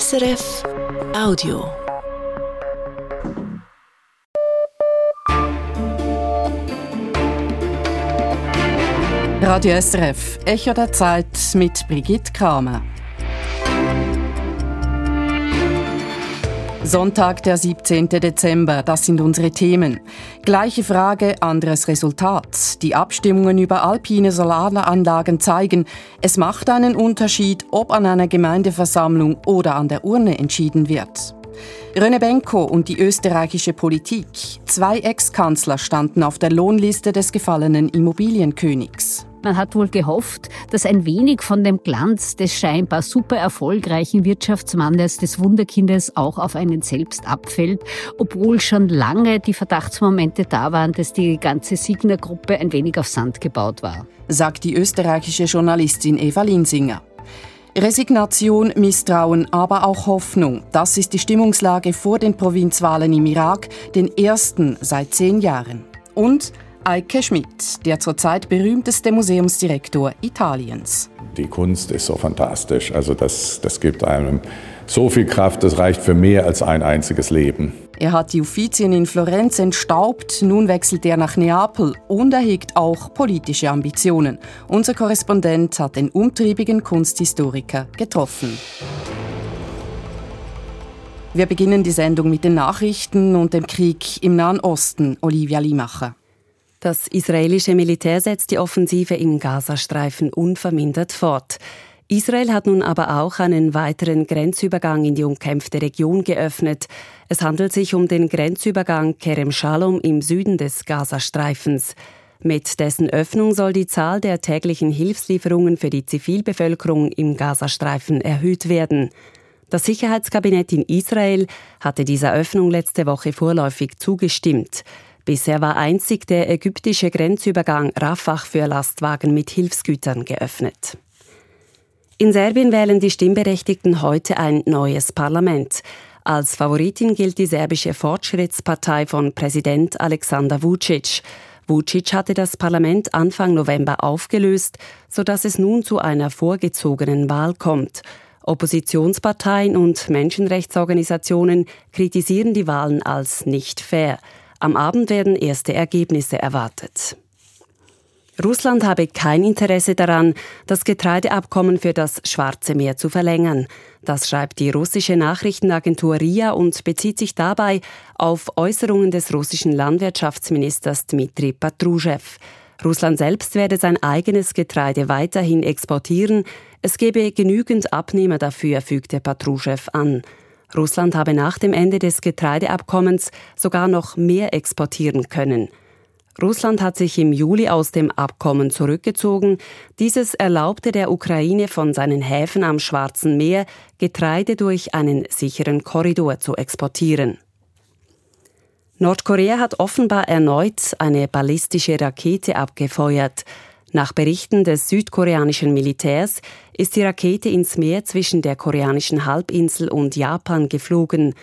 SRF Audio. Radio SRF, Echo der Zeit mit Brigitte Kramer. Sonntag, der 17. Dezember, das sind unsere Themen. Gleiche Frage, anderes Resultat. Die Abstimmungen über alpine Solaranlagen zeigen, es macht einen Unterschied, ob an einer Gemeindeversammlung oder an der Urne entschieden wird. René Benko und die österreichische Politik. Zwei Ex-Kanzler standen auf der Lohnliste des gefallenen Immobilienkönigs. Man hat wohl gehofft, dass ein wenig von dem Glanz des scheinbar super erfolgreichen Wirtschaftsmannes des Wunderkindes auch auf einen selbst abfällt, obwohl schon lange die Verdachtsmomente da waren, dass die ganze Signer-Gruppe ein wenig auf Sand gebaut war. Sagt die österreichische Journalistin Eva Linsinger. Resignation, Misstrauen, aber auch Hoffnung. Das ist die Stimmungslage vor den Provinzwahlen im Irak, den ersten seit zehn Jahren. Und Eike Schmidt, der zurzeit berühmteste Museumsdirektor Italiens. Die Kunst ist so fantastisch. Also das, das gibt einem so viel Kraft, das reicht für mehr als ein einziges Leben. Er hat die Uffizien in Florenz entstaubt, nun wechselt er nach Neapel und er hegt auch politische Ambitionen. Unser Korrespondent hat den umtriebigen Kunsthistoriker getroffen. Wir beginnen die Sendung mit den Nachrichten und dem Krieg im Nahen Osten. Olivia Limacher. Das israelische Militär setzt die Offensive im Gazastreifen unvermindert fort. Israel hat nun aber auch einen weiteren Grenzübergang in die umkämpfte Region geöffnet. Es handelt sich um den Grenzübergang Kerem Shalom im Süden des Gazastreifens. Mit dessen Öffnung soll die Zahl der täglichen Hilfslieferungen für die Zivilbevölkerung im Gazastreifen erhöht werden. Das Sicherheitskabinett in Israel hatte dieser Öffnung letzte Woche vorläufig zugestimmt. Bisher war einzig der ägyptische Grenzübergang Rafah für Lastwagen mit Hilfsgütern geöffnet. In Serbien wählen die Stimmberechtigten heute ein neues Parlament. Als Favoritin gilt die serbische Fortschrittspartei von Präsident Alexander Vucic. Vucic hatte das Parlament Anfang November aufgelöst, sodass es nun zu einer vorgezogenen Wahl kommt. Oppositionsparteien und Menschenrechtsorganisationen kritisieren die Wahlen als nicht fair. Am Abend werden erste Ergebnisse erwartet. Russland habe kein Interesse daran, das Getreideabkommen für das Schwarze Meer zu verlängern. Das schreibt die russische Nachrichtenagentur RIA und bezieht sich dabei auf Äußerungen des russischen Landwirtschaftsministers Dmitri Patruschew. Russland selbst werde sein eigenes Getreide weiterhin exportieren. Es gebe genügend Abnehmer dafür, fügte Patruschew an. Russland habe nach dem Ende des Getreideabkommens sogar noch mehr exportieren können. Russland hat sich im Juli aus dem Abkommen zurückgezogen. Dieses erlaubte der Ukraine von seinen Häfen am Schwarzen Meer Getreide durch einen sicheren Korridor zu exportieren. Nordkorea hat offenbar erneut eine ballistische Rakete abgefeuert. Nach Berichten des südkoreanischen Militärs ist die Rakete ins Meer zwischen der koreanischen Halbinsel und Japan geflogen.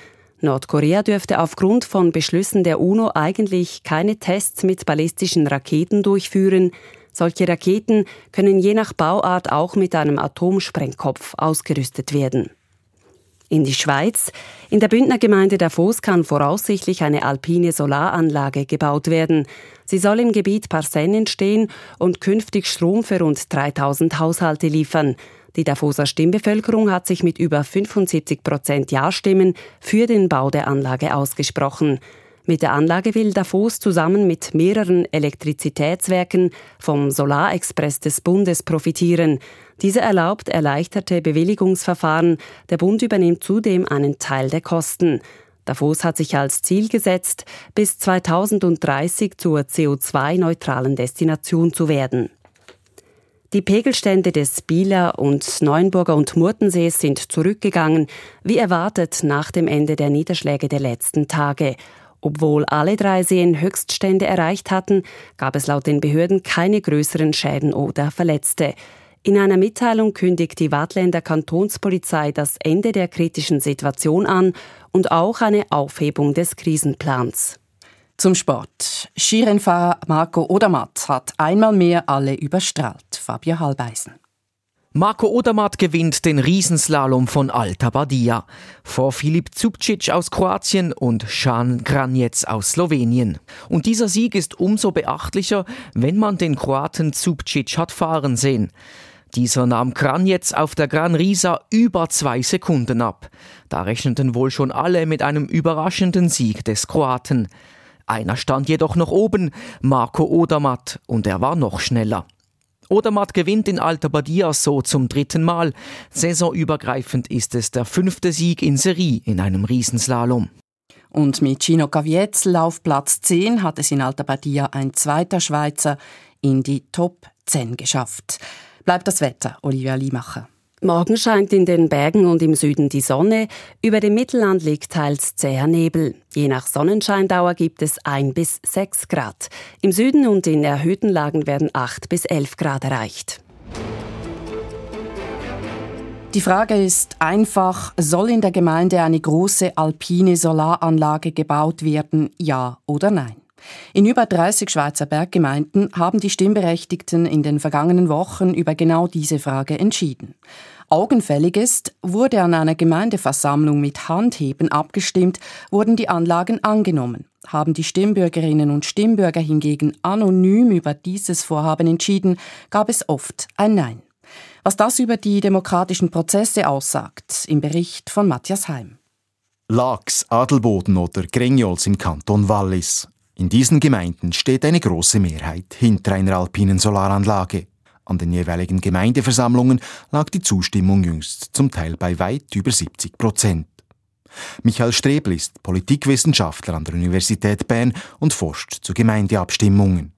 Nordkorea dürfte aufgrund von Beschlüssen der UNO eigentlich keine Tests mit ballistischen Raketen durchführen. Solche Raketen können je nach Bauart auch mit einem Atomsprengkopf ausgerüstet werden. In die Schweiz. In der Bündner Gemeinde Davos kann voraussichtlich eine alpine Solaranlage gebaut werden. Sie soll im Gebiet Parsen entstehen und künftig Strom für rund 3000 Haushalte liefern. Die Davoser Stimmbevölkerung hat sich mit über 75 Prozent Ja-Stimmen für den Bau der Anlage ausgesprochen. Mit der Anlage will Davos zusammen mit mehreren Elektrizitätswerken vom Solarexpress des Bundes profitieren. Dieser erlaubt erleichterte Bewilligungsverfahren. Der Bund übernimmt zudem einen Teil der Kosten. Davos hat sich als Ziel gesetzt, bis 2030 zur CO2-neutralen Destination zu werden. Die Pegelstände des Bieler und Neuenburger und Murtensees sind zurückgegangen, wie erwartet nach dem Ende der Niederschläge der letzten Tage. Obwohl alle drei Seen Höchststände erreicht hatten, gab es laut den Behörden keine größeren Schäden oder Verletzte. In einer Mitteilung kündigt die Wattländer Kantonspolizei das Ende der kritischen Situation an und auch eine Aufhebung des Krisenplans. Zum Sport. Skirennfahrer Marco Odermatt hat einmal mehr alle überstrahlt. Fabio Halbeisen. Marco Odermatt gewinnt den Riesenslalom von Alta Badia vor Filip Zubcic aus Kroatien und Jan Kranjec aus Slowenien. Und dieser Sieg ist umso beachtlicher, wenn man den Kroaten Zubcic hat fahren sehen. Dieser nahm Kranjec auf der Gran Risa über zwei Sekunden ab. Da rechneten wohl schon alle mit einem überraschenden Sieg des Kroaten. Einer stand jedoch noch oben, Marco Odermatt, und er war noch schneller. Odermatt gewinnt in Alta Badia so zum dritten Mal. Saisonübergreifend ist es der fünfte Sieg in Serie in einem Riesenslalom. Und mit Gino Gavietzel auf Platz 10 hat es in Alta Badia ein zweiter Schweizer in die Top 10 geschafft. Bleibt das Wetter, Olivia Liemacher. Morgen scheint in den Bergen und im Süden die Sonne, über dem Mittelland liegt teils zäher Nebel. Je nach Sonnenscheindauer gibt es 1 bis 6 Grad. Im Süden und in erhöhten Lagen werden 8 bis 11 Grad erreicht. Die Frage ist einfach, soll in der Gemeinde eine große alpine Solaranlage gebaut werden, ja oder nein? In über 30 Schweizer Berggemeinden haben die Stimmberechtigten in den vergangenen Wochen über genau diese Frage entschieden. Augenfällig ist, wurde an einer Gemeindeversammlung mit Handheben abgestimmt, wurden die Anlagen angenommen. Haben die Stimmbürgerinnen und Stimmbürger hingegen anonym über dieses Vorhaben entschieden, gab es oft ein Nein. Was das über die demokratischen Prozesse aussagt, im Bericht von Matthias Heim. Lax, Adelboden oder Grengiols im Kanton Wallis. In diesen Gemeinden steht eine große Mehrheit hinter einer alpinen Solaranlage. An den jeweiligen Gemeindeversammlungen lag die Zustimmung jüngst zum Teil bei weit über 70 Prozent. Michael Strebel ist Politikwissenschaftler an der Universität Bern und forscht zu Gemeindeabstimmungen.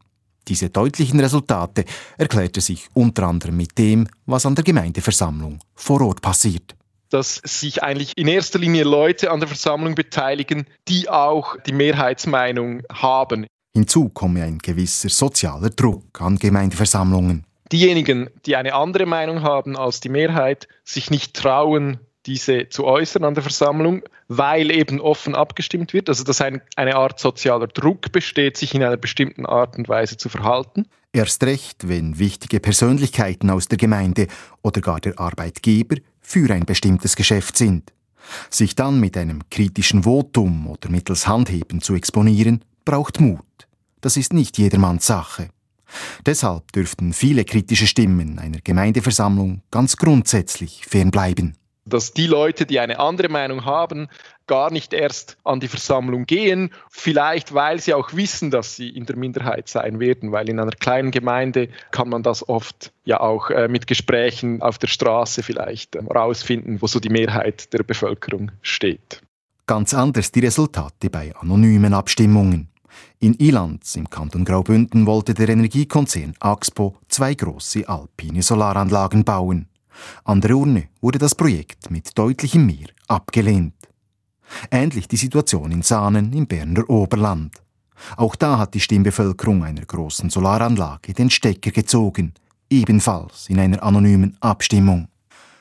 Diese deutlichen Resultate erklärte sich unter anderem mit dem, was an der Gemeindeversammlung vor Ort passiert dass sich eigentlich in erster Linie Leute an der Versammlung beteiligen, die auch die Mehrheitsmeinung haben. Hinzu komme ein gewisser sozialer Druck an Gemeindeversammlungen. Diejenigen, die eine andere Meinung haben als die Mehrheit, sich nicht trauen, diese zu äußern an der Versammlung, weil eben offen abgestimmt wird, also dass ein, eine Art sozialer Druck besteht, sich in einer bestimmten Art und Weise zu verhalten. Erst recht, wenn wichtige Persönlichkeiten aus der Gemeinde oder gar der Arbeitgeber für ein bestimmtes Geschäft sind. Sich dann mit einem kritischen Votum oder mittels Handheben zu exponieren, braucht Mut. Das ist nicht jedermanns Sache. Deshalb dürften viele kritische Stimmen einer Gemeindeversammlung ganz grundsätzlich fernbleiben dass die Leute, die eine andere Meinung haben, gar nicht erst an die Versammlung gehen, vielleicht weil sie auch wissen, dass sie in der Minderheit sein werden, weil in einer kleinen Gemeinde kann man das oft ja auch äh, mit Gesprächen auf der Straße vielleicht herausfinden, äh, wo so die Mehrheit der Bevölkerung steht. Ganz anders die Resultate bei anonymen Abstimmungen. In Ilanz im Kanton Graubünden wollte der Energiekonzern Axpo zwei große alpine Solaranlagen bauen. An der Urne wurde das Projekt mit deutlichem Mehr abgelehnt. Ähnlich die Situation in Sahnen im Berner Oberland. Auch da hat die Stimmbevölkerung einer großen Solaranlage den Stecker gezogen, ebenfalls in einer anonymen Abstimmung.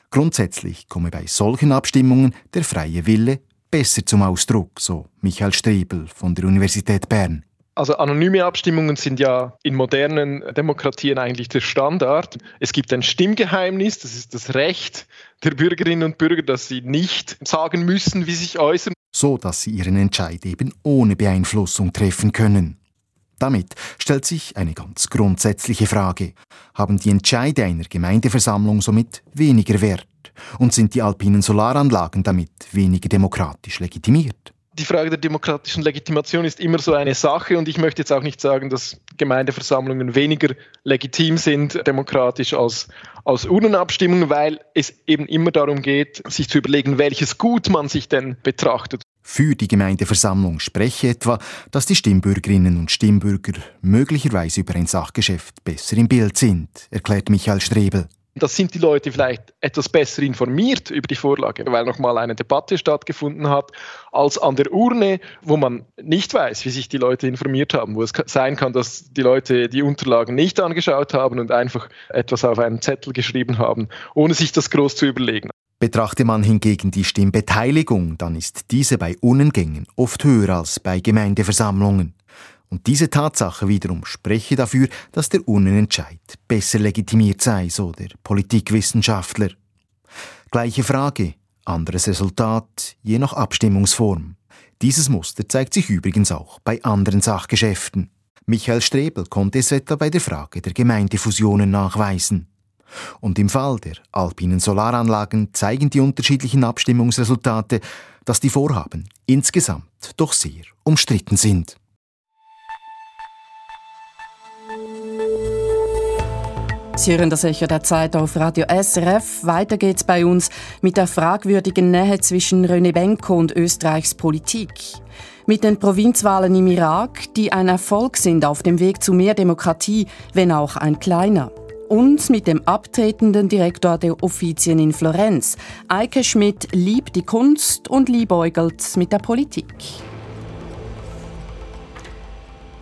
Grundsätzlich komme bei solchen Abstimmungen der freie Wille besser zum Ausdruck, so Michael Striebel von der Universität Bern. Also anonyme Abstimmungen sind ja in modernen Demokratien eigentlich der Standard. Es gibt ein Stimmgeheimnis, das ist das Recht der Bürgerinnen und Bürger, dass sie nicht sagen müssen, wie sie sich äußern. So dass sie ihren Entscheid eben ohne Beeinflussung treffen können. Damit stellt sich eine ganz grundsätzliche Frage. Haben die Entscheide einer Gemeindeversammlung somit weniger Wert? Und sind die alpinen Solaranlagen damit weniger demokratisch legitimiert? Die Frage der demokratischen Legitimation ist immer so eine Sache und ich möchte jetzt auch nicht sagen, dass Gemeindeversammlungen weniger legitim sind demokratisch als, als Urnenabstimmungen, weil es eben immer darum geht, sich zu überlegen, welches Gut man sich denn betrachtet. Für die Gemeindeversammlung spreche etwa, dass die Stimmbürgerinnen und Stimmbürger möglicherweise über ein Sachgeschäft besser im Bild sind, erklärt Michael Strebel. Das sind die Leute vielleicht etwas besser informiert über die Vorlage, weil nochmal eine Debatte stattgefunden hat, als an der Urne, wo man nicht weiß, wie sich die Leute informiert haben, wo es sein kann, dass die Leute die Unterlagen nicht angeschaut haben und einfach etwas auf einen Zettel geschrieben haben, ohne sich das groß zu überlegen. Betrachte man hingegen die Stimmbeteiligung, dann ist diese bei Unengängen oft höher als bei Gemeindeversammlungen. Und diese Tatsache wiederum spreche dafür, dass der Urnenentscheid besser legitimiert sei, so der Politikwissenschaftler. Gleiche Frage, anderes Resultat, je nach Abstimmungsform. Dieses Muster zeigt sich übrigens auch bei anderen Sachgeschäften. Michael Strebel konnte es etwa bei der Frage der Gemeindefusionen nachweisen. Und im Fall der alpinen Solaranlagen zeigen die unterschiedlichen Abstimmungsresultate, dass die Vorhaben insgesamt doch sehr umstritten sind. Sie hören das Echo der Zeit auf Radio SRF. Weiter geht's bei uns mit der fragwürdigen Nähe zwischen René Benko und Österreichs Politik. Mit den Provinzwahlen im Irak, die ein Erfolg sind auf dem Weg zu mehr Demokratie, wenn auch ein kleiner. Und mit dem abtretenden Direktor der Offizien in Florenz. Eike Schmidt liebt die Kunst und liebäugelt mit der Politik.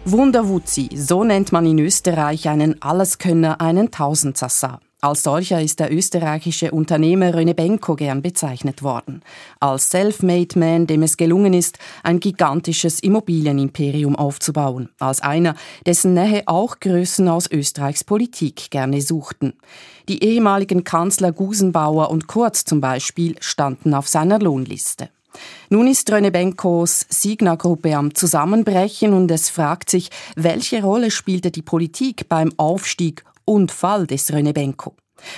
Wunderwutzi, so nennt man in Österreich einen Alleskönner, einen Tausendsassa. Als solcher ist der österreichische Unternehmer René Benko gern bezeichnet worden. Als Self-Made Man, dem es gelungen ist, ein gigantisches Immobilienimperium aufzubauen. Als einer, dessen Nähe auch Größen aus Österreichs Politik gerne suchten. Die ehemaligen Kanzler Gusenbauer und Kurz zum Beispiel standen auf seiner Lohnliste. Nun ist René Benkos Signa-Gruppe am Zusammenbrechen und es fragt sich, welche Rolle spielte die Politik beim Aufstieg und Fall des René Benko?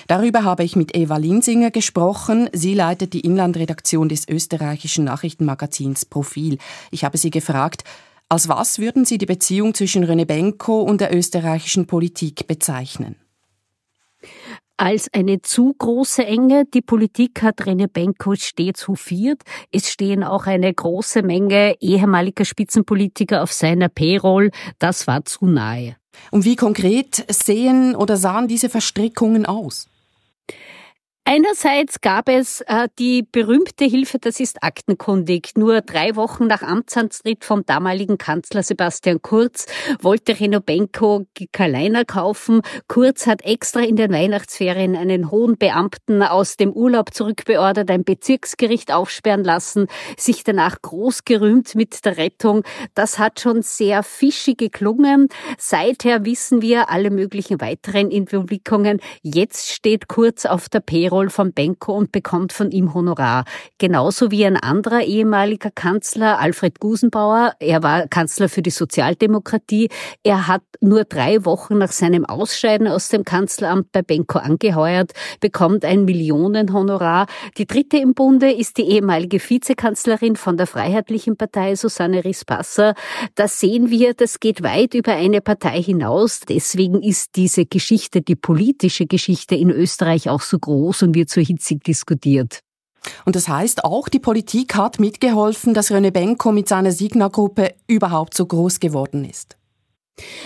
Darüber habe ich mit Eva Linsinger gesprochen. Sie leitet die Inlandredaktion des österreichischen Nachrichtenmagazins Profil. Ich habe sie gefragt, als was würden Sie die Beziehung zwischen René Benko und der österreichischen Politik bezeichnen? Als eine zu große Enge. Die Politik hat René Benko stets hofiert. Es stehen auch eine große Menge ehemaliger Spitzenpolitiker auf seiner Payroll. Das war zu nahe. Und wie konkret sehen oder sahen diese Verstrickungen aus? Einerseits gab es äh, die berühmte Hilfe, das ist aktenkundig. Nur drei Wochen nach Amtsantritt vom damaligen Kanzler Sebastian Kurz wollte Reno Benko Kaliner kaufen. Kurz hat extra in den Weihnachtsferien einen hohen Beamten aus dem Urlaub zurückbeordert, ein Bezirksgericht aufsperren lassen, sich danach groß gerühmt mit der Rettung. Das hat schon sehr fischig geklungen. Seither wissen wir alle möglichen weiteren Entwicklungen. Jetzt steht Kurz auf der Payroll Tirol von Benko und bekommt von ihm Honorar. Genauso wie ein anderer ehemaliger Kanzler, Alfred Gusenbauer. Er war Kanzler für die Sozialdemokratie. Er hat nur drei Wochen nach seinem Ausscheiden aus dem Kanzleramt bei Benko angeheuert, bekommt ein Millionenhonorar. Die dritte im Bunde ist die ehemalige Vizekanzlerin von der Freiheitlichen Partei, Susanne Rispasser. Da sehen wir, das geht weit über eine Partei hinaus. Deswegen ist diese Geschichte, die politische Geschichte in Österreich auch so groß und wird so hitzig diskutiert. Und das heißt, auch die Politik hat mitgeholfen, dass René Benko mit seiner Signa-Gruppe überhaupt so groß geworden ist.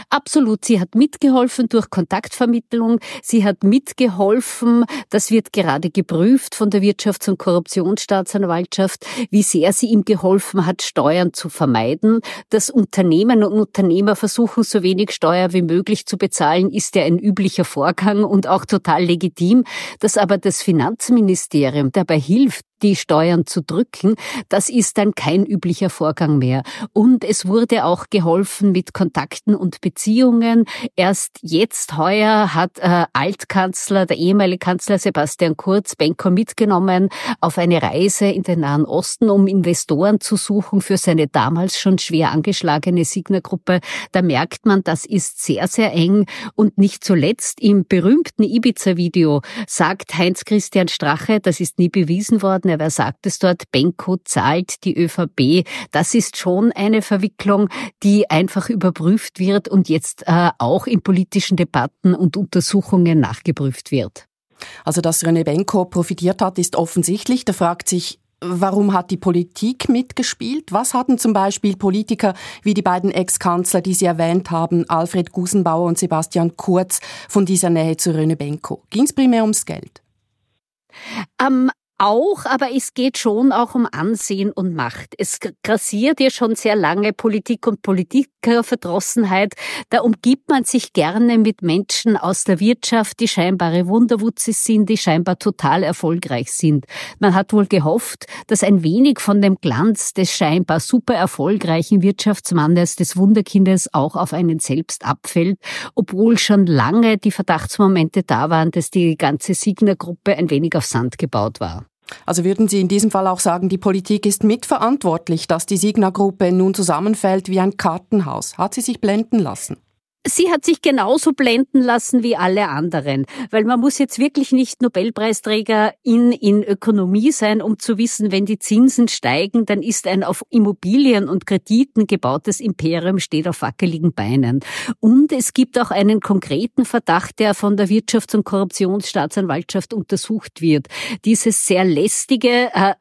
Absolut. Sie hat mitgeholfen durch Kontaktvermittlung. Sie hat mitgeholfen, das wird gerade geprüft von der Wirtschafts- und Korruptionsstaatsanwaltschaft, wie sehr sie ihm geholfen hat, Steuern zu vermeiden. Das Unternehmen und Unternehmer versuchen, so wenig Steuer wie möglich zu bezahlen, ist ja ein üblicher Vorgang und auch total legitim. Dass aber das Finanzministerium dabei hilft, die Steuern zu drücken, das ist dann kein üblicher Vorgang mehr. Und es wurde auch geholfen mit Kontakten und Beziehungen. Erst jetzt heuer hat äh, Altkanzler, der ehemalige Kanzler Sebastian Kurz, Benko mitgenommen auf eine Reise in den Nahen Osten, um Investoren zu suchen für seine damals schon schwer angeschlagene Signer-Gruppe. Da merkt man, das ist sehr, sehr eng. Und nicht zuletzt im berühmten Ibiza-Video sagt Heinz Christian Strache, das ist nie bewiesen worden, worden. wer sagt es dort? Benko zahlt die ÖVP. Das ist schon eine Verwicklung, die einfach überprüft wird und jetzt äh, auch in politischen Debatten und Untersuchungen nachgeprüft wird. Also, dass René Benko profitiert hat, ist offensichtlich. Da fragt sich, Warum hat die Politik mitgespielt? Was hatten zum Beispiel Politiker wie die beiden Ex-Kanzler, die Sie erwähnt haben, Alfred Gusenbauer und Sebastian Kurz, von dieser Nähe zu René Benko? Ging es primär ums Geld? Am Auch, aber es geht schon auch um Ansehen und Macht. Es grassiert ja schon sehr lange Politik und Politikerverdrossenheit. Da umgibt man sich gerne mit Menschen aus der Wirtschaft, die scheinbare Wunderwutzis sind, die scheinbar total erfolgreich sind. Man hat wohl gehofft, dass ein wenig von dem Glanz des scheinbar super erfolgreichen Wirtschaftsmannes, des Wunderkindes auch auf einen selbst abfällt, obwohl schon lange die Verdachtsmomente da waren, dass die ganze Signer-Gruppe ein wenig auf Sand gebaut war. Also würden Sie in diesem Fall auch sagen, die Politik ist mitverantwortlich, dass die Signa-Gruppe nun zusammenfällt wie ein Kartenhaus? Hat sie sich blenden lassen? Sie hat sich genauso blenden lassen wie alle anderen, weil man muss jetzt wirklich nicht Nobelpreisträger in, in Ökonomie sein, um zu wissen, wenn die Zinsen steigen, dann ist ein auf Immobilien und Krediten gebautes Imperium steht auf wackeligen Beinen. Und es gibt auch einen konkreten Verdacht, der von der Wirtschafts- und Korruptionsstaatsanwaltschaft untersucht wird. Dieses sehr lästige, äh,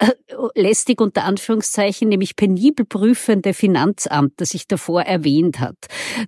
lästig unter Anführungszeichen, nämlich penibel prüfende Finanzamt, das ich davor erwähnt hat,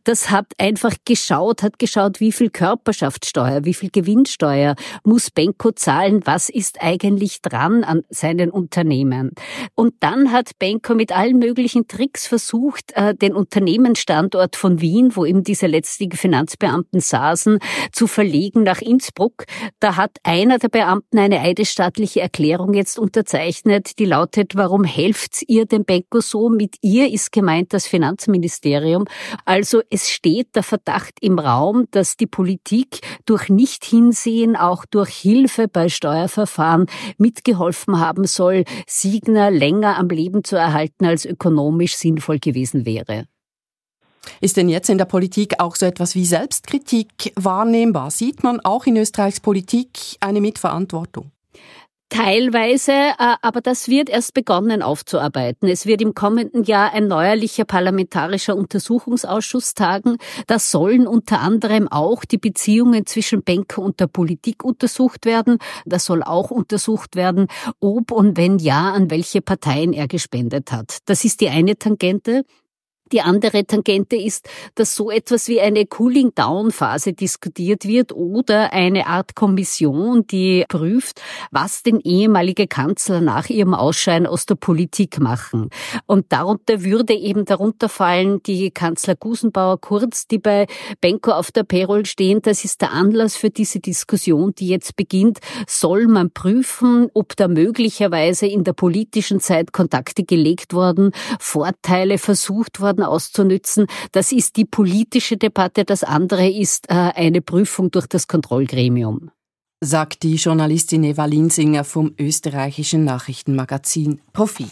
das hat einfach einfach geschaut, hat geschaut, wie viel Körperschaftssteuer, wie viel Gewinnsteuer muss Benko zahlen, was ist eigentlich dran an seinen Unternehmen. Und dann hat Benko mit allen möglichen Tricks versucht, äh, den Unternehmensstandort von Wien, wo eben diese letztigen Finanzbeamten saßen, zu verlegen nach Innsbruck. Da hat einer der Beamten eine eidesstattliche Erklärung jetzt unterzeichnet, die lautet, warum helft ihr dem Benko so? Mit ihr ist gemeint das Finanzministerium. Also es steht der Verdacht im Raum, dass die Politik durch Nicht-Hinsehen, auch durch Hilfe bei Steuerverfahren mitgeholfen haben soll, Signer länger am Leben zu erhalten, als ökonomisch sinnvoll gewesen wäre. Ist denn jetzt in der Politik auch so etwas wie Selbstkritik wahrnehmbar? Sieht man auch in Österreichs Politik eine Mitverantwortung? Teilweise, äh, aber das wird erst begonnen aufzuarbeiten. Es wird im kommenden Jahr ein neuerlicher parlamentarischer Untersuchungsausschuss tagen. Da sollen unter anderem auch die Beziehungen zwischen Banker und der Politik untersucht werden. Da soll auch untersucht werden, ob und wenn ja, an welche Parteien er gespendet hat. Das ist die eine Tangente. Die andere Tangente ist, dass so etwas wie eine Cooling-Down-Phase diskutiert wird oder eine Art Kommission, die prüft, was den ehemalige Kanzler nach ihrem Ausscheiden aus der Politik machen. Und darunter würde eben darunter fallen die Kanzler Gusenbauer Kurz, die bei Benko auf der Payroll stehen. Das ist der Anlass für diese Diskussion, die jetzt beginnt. Soll man prüfen, ob da möglicherweise in der politischen Zeit Kontakte gelegt worden, Vorteile versucht worden, Milliarden auszunützen. Das ist die politische Debatte. Das andere ist äh, eine Prüfung durch das Kontrollgremium. Sagt die Journalistin Eva Linsinger vom österreichischen Nachrichtenmagazin Profil.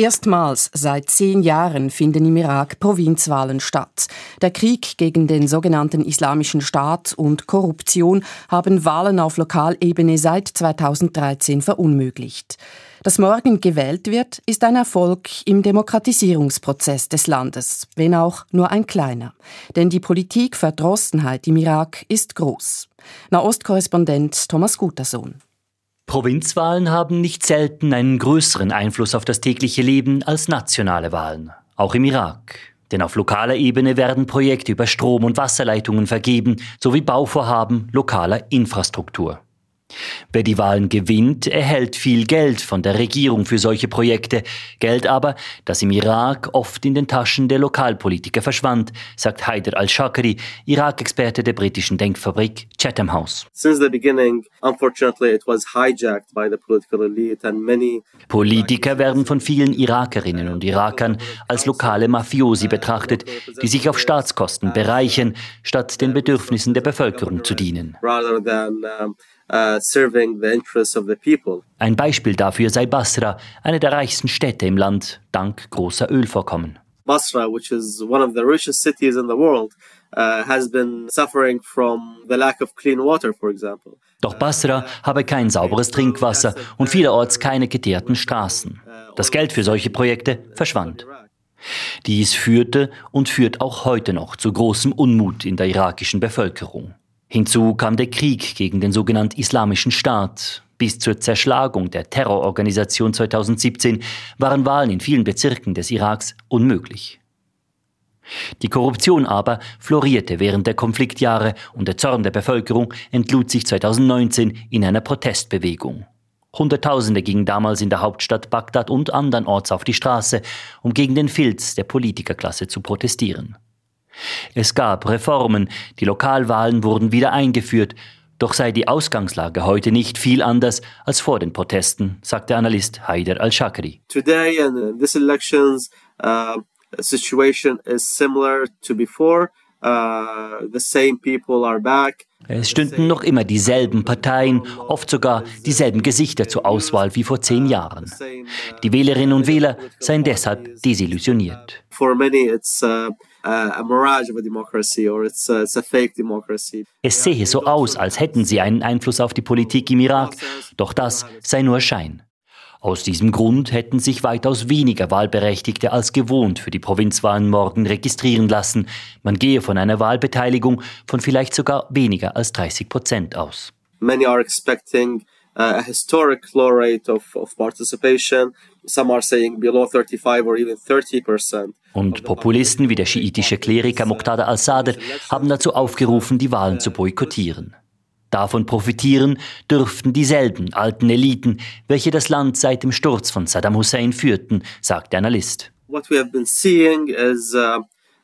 Erstmals seit zehn Jahren finden im Irak Provinzwahlen statt. Der Krieg gegen den sogenannten Islamischen Staat und Korruption haben Wahlen auf Lokalebene seit 2013 verunmöglicht. Dass morgen gewählt wird, ist ein Erfolg im Demokratisierungsprozess des Landes, wenn auch nur ein kleiner. Denn die Politikverdrossenheit im Irak ist groß. Nahostkorrespondent Thomas Gutersohn. Provinzwahlen haben nicht selten einen größeren Einfluss auf das tägliche Leben als nationale Wahlen, auch im Irak. Denn auf lokaler Ebene werden Projekte über Strom- und Wasserleitungen vergeben, sowie Bauvorhaben lokaler Infrastruktur. Wer die Wahlen gewinnt, erhält viel Geld von der Regierung für solche Projekte. Geld aber, das im Irak oft in den Taschen der Lokalpolitiker verschwand, sagt Haider al-Shakri, Irak-Experte der britischen Denkfabrik Chatham House. Politiker werden von vielen Irakerinnen und Irakern als lokale Mafiosi betrachtet, die sich auf Staatskosten bereichern, statt den Bedürfnissen der Bevölkerung zu dienen. Uh, Ein Beispiel dafür sei Basra, eine der reichsten Städte im Land, dank großer Ölvorkommen. Basra, which is one of the richest cities in the world, uh, has been suffering from the lack of clean water, for example. Doch Basra habe kein sauberes Trinkwasser und vielerorts keine geteerten Straßen. Das Geld für solche Projekte verschwand. Dies führte und führt auch heute noch zu großem Unmut in der irakischen Bevölkerung. Hinzu kam der Krieg gegen den sogenannten Islamischen Staat. Bis zur Zerschlagung der Terrororganisation 2017 waren Wahlen in vielen Bezirken des Iraks unmöglich. Die Korruption aber florierte während der Konfliktjahre und der Zorn der Bevölkerung entlud sich 2019 in einer Protestbewegung. Hunderttausende gingen damals in der Hauptstadt Bagdad und andernorts auf die Straße, um gegen den Filz der Politikerklasse zu protestieren. Es gab Reformen, die Lokalwahlen wurden wieder eingeführt, doch sei die Ausgangslage heute nicht viel anders als vor den Protesten, sagt der Analyst Haider al-Shakri. Today and in elections uh, situation is similar to before. Uh, the same people are back. Es stünden noch immer dieselben Parteien, oft sogar dieselben Gesichter zur Auswahl wie vor zehn Jahren. Die Wählerinnen und Wähler seien deshalb desillusioniert. For many it's uh, a mirage of a democracy or it's a, it's a fake democracy. Es sehe so aus, als hätten sie einen Einfluss auf die Politik im Irak, doch das sei nur Schein. Aus diesem Grund hätten sich weitaus weniger Wahlberechtigte als gewohnt für die Provinzwahlen morgen registrieren lassen. Man gehe von einer Wahlbeteiligung von vielleicht sogar weniger als 30 Prozent aus. Many are expecting uh, a historic low rate of, of participation. Some are saying below 35 or even 30 percent. Und Populisten wie der schiitische Kleriker Muqtada al-Sadr haben dazu aufgerufen, die Wahlen zu boykottieren. Davon profitieren dürften dieselben alten Eliten, welche das Land seit dem Sturz von Saddam Hussein führten, sagt der Analyst. What we have been seeing is uh,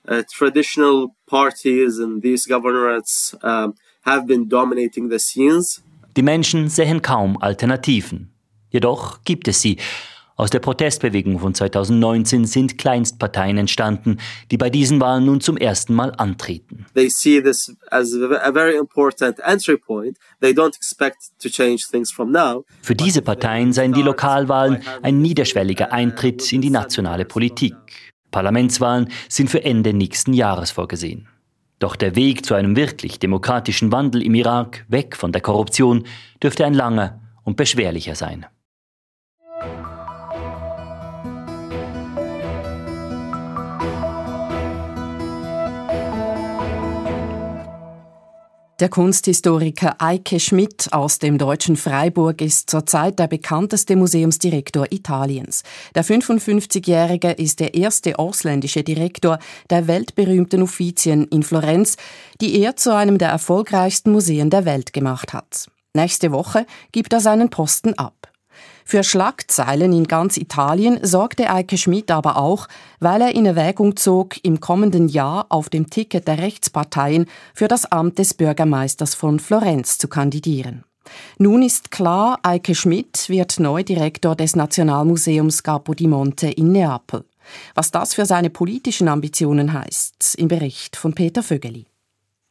uh, traditional parties in these governorates uh, have been dominating the scenes. Die Menschen sehen kaum Alternativen. Jedoch gibt es sie. Aus der Protestbewegung von 2019 sind Kleinstparteien entstanden, die bei diesen Wahlen nun zum ersten Mal antreten. They see this as a very important entry point. They don't expect to change things from now. Für diese Parteien seien die Lokalwahlen ein niederschwelliger Eintritt in die nationale Politik. Parlamentswahlen sind für Ende nächsten Jahres vorgesehen. Doch der Weg zu einem wirklich demokratischen Wandel im Irak, weg von der Korruption, dürfte ein langer und beschwerlicher sein. Der Kunsthistoriker Eike Schmidt aus dem deutschen Freiburg ist zurzeit der bekannteste Museumsdirektor Italiens. Der 55-Jährige ist der erste ausländische Direktor der weltberühmten Uffizien in Florenz, die er zu einem der erfolgreichsten Museen der Welt gemacht hat. Nächste Woche gibt er seinen Posten ab. Für Schlagzeilen in ganz Italien sorgte Eike Schmidt aber auch, weil er in Erwägung zog, im kommenden Jahr auf dem Ticket der Rechtsparteien für das Amt des Bürgermeisters von Florenz zu kandidieren. Nun ist klar, Eike Schmidt wird neu Direktor des Nationalmuseums Capo di Monte in Neapel. Was das für seine politischen Ambitionen heißt, im Bericht von Peter Vögeli.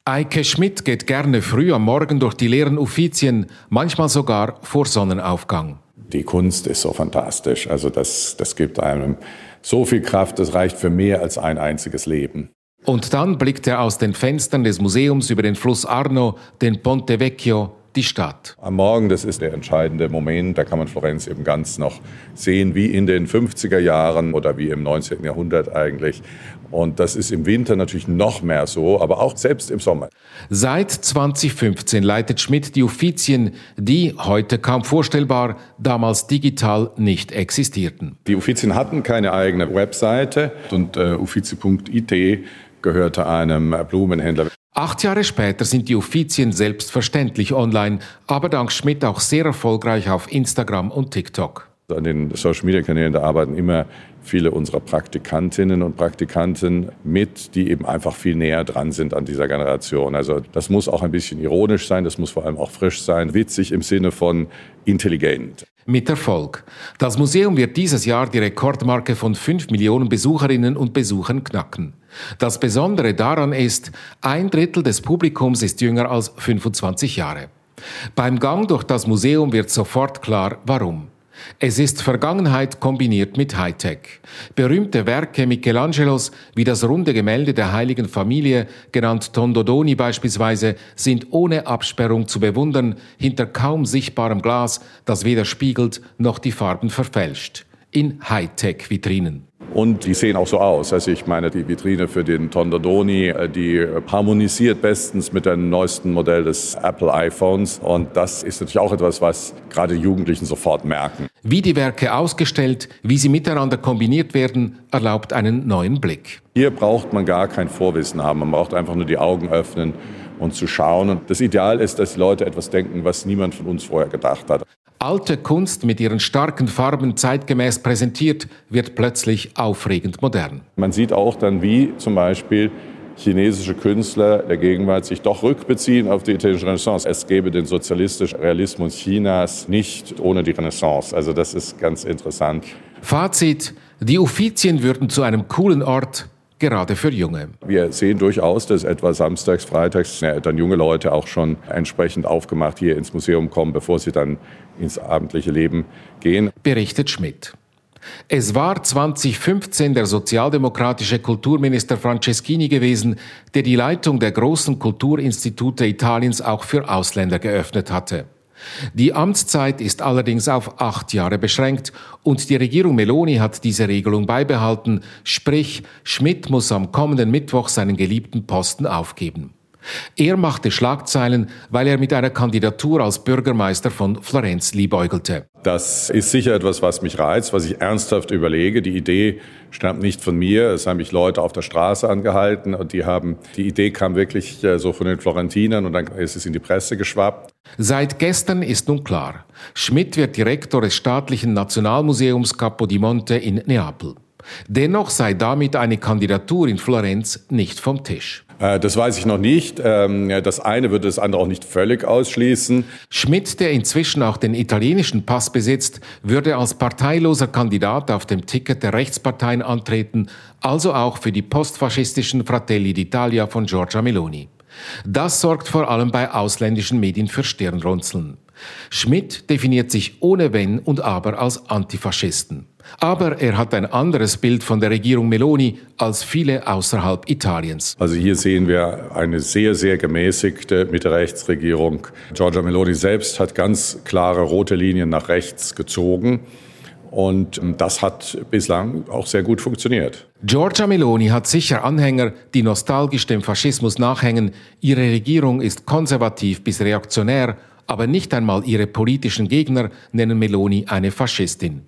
Eike Schmidt geht gerne früh am Morgen durch die leeren Uffizien, manchmal sogar vor Sonnenaufgang die Kunst ist so fantastisch. Also das, das gibt einem so viel Kraft, das reicht für mehr als ein einziges Leben. Und dann blickt er aus den Fenstern des Museums über den Fluss Arno, den Ponte Vecchio, die Stadt. Am Morgen, das ist der entscheidende Moment, da kann man Florenz eben ganz noch sehen, wie in den 50er Jahren oder wie im 19. Jahrhundert eigentlich. Und das ist im Winter natürlich noch mehr so, aber auch selbst im Sommer. Seit 2015 leitet Schmidt die Uffizien, die heute kaum vorstellbar, damals digital nicht existierten. Die Uffizien hatten keine eigene Webseite und äh, uffizi.it gehörte einem Blumenhändler. Acht Jahre später sind die Uffizien selbstverständlich online, aber dank Schmidt auch sehr erfolgreich auf Instagram und TikTok. An den Social-Media-Kanälen, da arbeiten immer viele unserer Praktikantinnen und Praktikanten mit, die eben einfach viel näher dran sind an dieser Generation. Also das muss auch ein bisschen ironisch sein, das muss vor allem auch frisch sein, witzig im Sinne von intelligent. Mit Erfolg. Das Museum wird dieses Jahr die Rekordmarke von 5 Millionen Besucherinnen und Besuchern knacken. Das Besondere daran ist, ein Drittel des Publikums ist jünger als 25 Jahre. Beim Gang durch das Museum wird sofort klar, warum. Es ist Vergangenheit kombiniert mit Hightech. Berühmte Werke Michelangelos wie das runde Gemälde der heiligen Familie, genannt Tondodoni beispielsweise, sind ohne Absperrung zu bewundern, hinter kaum sichtbarem Glas, das weder spiegelt noch die Farben verfälscht. In Hightech-Vitrinen. Und die sehen auch so aus. Also ich meine, die Vitrine für den Tondadoni, äh, die harmonisiert bestens mit dem neuesten Modell des Apple iPhones. Und das ist natürlich auch etwas, was gerade Jugendlichen sofort merken. Wie die Werke ausgestellt, wie sie miteinander kombiniert werden, erlaubt einen neuen Blick. Hier braucht man gar kein Vorwissen haben. Man braucht einfach nur die Augen öffnen und zu schauen. Und das Ideal ist, dass die Leute etwas denken, was niemand von uns vorher gedacht hat. Alte Kunst mit ihren starken Farben zeitgemäß präsentiert, wird plötzlich aufregend modern. Man sieht auch dann, wie zum Beispiel chinesische Künstler der Gegenwart sich doch rückbeziehen auf die italienische Renaissance. Es gäbe den sozialistischen Realismus Chinas nicht ohne die Renaissance. Also das ist ganz interessant. Fazit, die Uffizien würden zu einem coolen Ort, gerade für Junge. Wir sehen durchaus, dass etwa samstags, freitags ja, dann junge Leute auch schon entsprechend aufgemacht hier ins Museum kommen, bevor sie dann ins abendliche Leben gehen. Berichtet Schmidt. Es war 2015 der sozialdemokratische Kulturminister Franceschini gewesen, der die Leitung der großen Kulturinstitute Italiens auch für Ausländer geöffnet hatte. Die Amtszeit ist allerdings auf acht Jahre beschränkt und die Regierung Meloni hat diese Regelung beibehalten, sprich Schmidt muss am kommenden Mittwoch seinen geliebten Posten aufgeben. Er machte Schlagzeilen, weil er mit einer Kandidatur als Bürgermeister von Florenz liebäugelte. Das ist sicher etwas, was mich reizt, was ich ernsthaft überlege. Die Idee stammt nicht von mir. Es haben mich Leute auf der Straße angehalten und die haben, die Idee kam wirklich äh, so von den Florentinern und dann ist es in die Presse geschwappt. Seit gestern ist nun klar, Schmidt wird Direktor des staatlichen Nationalmuseums Capodimonte in Neapel. Dennoch sei damit eine Kandidatur in Florenz nicht vom Tisch. Äh, das weiß ich noch nicht. Ähm, das eine würde das andere auch nicht völlig ausschließen. Schmidt, der inzwischen auch den italienischen Pass besitzt, würde als parteiloser Kandidat auf dem Ticket der Rechtsparteien antreten, also auch für die postfaschistischen Fratelli d'Italia von Giorgia Meloni. Das sorgt vor allem bei ausländischen Medien für Stirnrunzeln. Schmidt definiert sich ohne Wenn und Aber als Antifaschisten. Aber er hat ein anderes Bild von der Regierung Meloni als viele außerhalb Italiens. Also hier sehen wir eine sehr, sehr gemäßigte Mitte-Rechts-Regierung. Giorgia Meloni selbst hat ganz klare rote Linien nach rechts gezogen. Und das hat bislang auch sehr gut funktioniert. Giorgia Meloni hat sicher Anhänger, die nostalgisch dem Faschismus nachhängen. Ihre Regierung ist konservativ bis reaktionär, aber nicht einmal ihre politischen Gegner nennen Meloni eine Faschistin.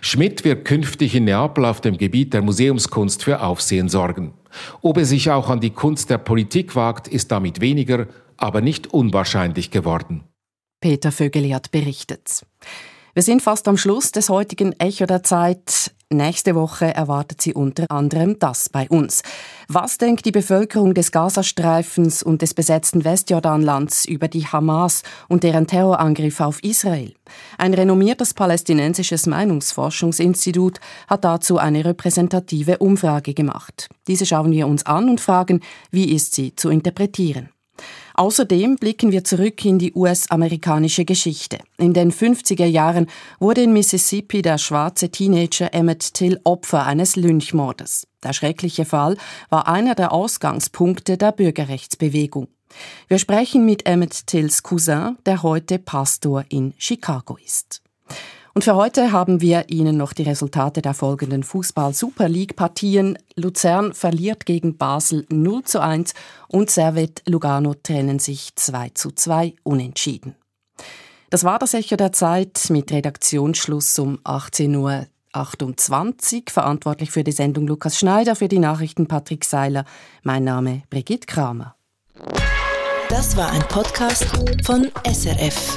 Schmidt wird künftig in Neapel auf dem Gebiet der Museumskunst für Aufsehen sorgen. Ob er sich auch an die Kunst der Politik wagt, ist damit weniger, aber nicht unwahrscheinlich geworden. Peter Vögeli hat berichtet. Wir sind fast am Schluss des heutigen Echo der Zeit. Nächste Woche erwartet sie unter anderem das bei uns. Was denkt die Bevölkerung des Gazastreifens und des besetzten Westjordanlands über die Hamas und deren Terrorangriff auf Israel? Ein renommiertes palästinensisches Meinungsforschungsinstitut hat dazu eine repräsentative Umfrage gemacht. Diese schauen wir uns an und fragen, wie ist sie zu interpretieren? Außerdem blicken wir zurück in die US-amerikanische Geschichte. In den 50er Jahren wurde in Mississippi der schwarze Teenager Emmett Till Opfer eines Lynchmordes. Der schreckliche Fall war einer der Ausgangspunkte der Bürgerrechtsbewegung. Wir sprechen mit Emmett Tills Cousin, der heute Pastor in Chicago ist. Und für heute haben wir Ihnen noch die Resultate der folgenden Fußball-Super League-Partien. Luzern verliert gegen Basel 0 zu 1 und Servet Lugano trennen sich 2 zu 2 unentschieden. Das war das Echo der Zeit mit Redaktionsschluss um 18 Uhr. 28, verantwortlich für die Sendung Lukas Schneider, für die Nachrichten Patrick Seiler. Mein Name Brigitte Kramer. Das war ein Podcast von SRF.